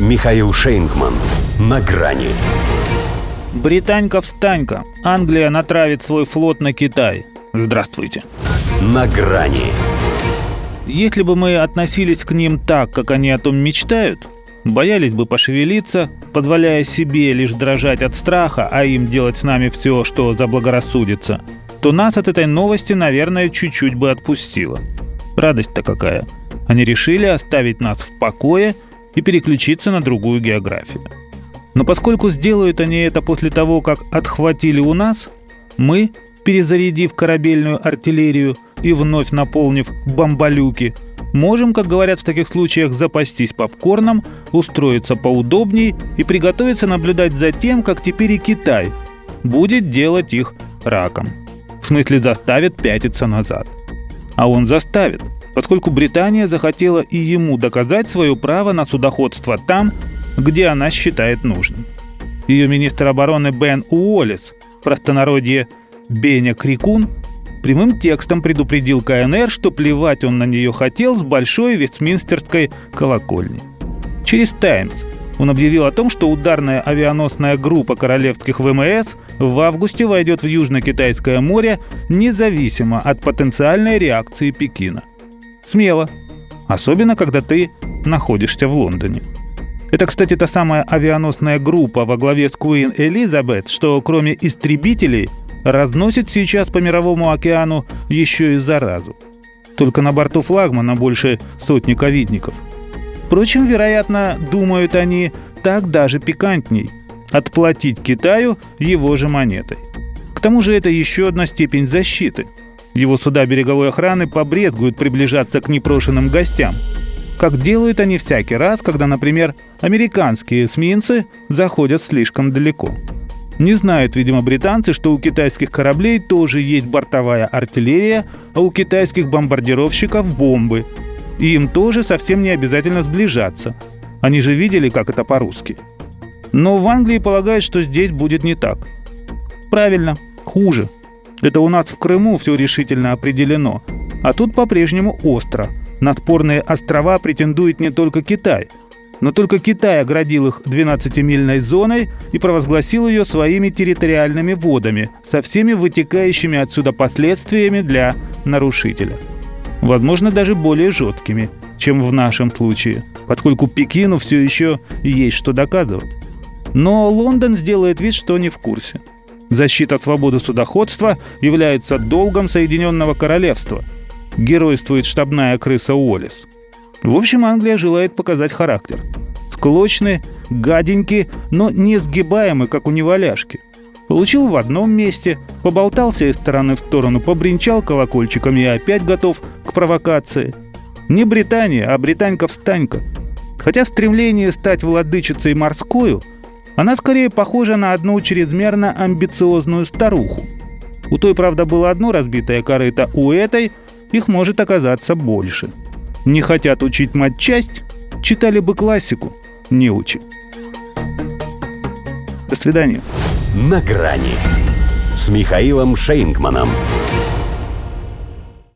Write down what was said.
Михаил Шейнгман. На грани. Британька встанька. Англия натравит свой флот на Китай. Здравствуйте. На грани. Если бы мы относились к ним так, как они о том мечтают, боялись бы пошевелиться, позволяя себе лишь дрожать от страха, а им делать с нами все, что заблагорассудится, то нас от этой новости, наверное, чуть-чуть бы отпустило. Радость-то какая. Они решили оставить нас в покое и переключиться на другую географию. Но поскольку сделают они это после того, как отхватили у нас, мы, перезарядив корабельную артиллерию и вновь наполнив бомбалюки, можем, как говорят в таких случаях, запастись попкорном, устроиться поудобней и приготовиться наблюдать за тем, как теперь и Китай будет делать их раком. В смысле заставит пятиться назад. А он заставит – поскольку Британия захотела и ему доказать свое право на судоходство там, где она считает нужным. Ее министр обороны Бен Уоллес, простонародье Беня Крикун, прямым текстом предупредил КНР, что плевать он на нее хотел с большой вестминстерской колокольни. Через «Таймс» он объявил о том, что ударная авианосная группа королевских ВМС в августе войдет в Южно-Китайское море независимо от потенциальной реакции Пекина – Смело. Особенно, когда ты находишься в Лондоне. Это, кстати, та самая авианосная группа во главе с Куин Элизабет, что кроме истребителей разносит сейчас по мировому океану еще и заразу. Только на борту флагмана больше сотни ковидников. Впрочем, вероятно, думают они, так даже пикантней – отплатить Китаю его же монетой. К тому же это еще одна степень защиты – его суда береговой охраны побрезгуют приближаться к непрошенным гостям. Как делают они всякий раз, когда, например, американские эсминцы заходят слишком далеко. Не знают, видимо, британцы, что у китайских кораблей тоже есть бортовая артиллерия, а у китайских бомбардировщиков бомбы. И им тоже совсем не обязательно сближаться. Они же видели, как это по-русски. Но в Англии полагают, что здесь будет не так. Правильно, хуже – это у нас в Крыму все решительно определено. А тут по-прежнему остро. На спорные острова претендует не только Китай. Но только Китай оградил их 12-мильной зоной и провозгласил ее своими территориальными водами со всеми вытекающими отсюда последствиями для нарушителя. Возможно, даже более жесткими, чем в нашем случае, поскольку Пекину все еще есть что доказывать. Но Лондон сделает вид, что не в курсе – Защита свободы судоходства является долгом Соединенного Королевства. Геройствует штабная крыса Уоллес. В общем, Англия желает показать характер. Склочный, гаденький, но не сгибаемый, как у неваляшки. Получил в одном месте, поболтался из стороны в сторону, побринчал колокольчиком и опять готов к провокации. Не Британия, а британька-встанька. Хотя стремление стать владычицей морскую – она скорее похожа на одну чрезмерно амбициозную старуху. У той, правда, было одно разбитое корыто, у этой их может оказаться больше. Не хотят учить матчасть? Читали бы классику, не учи. До свидания. На грани с Михаилом Шейнгманом.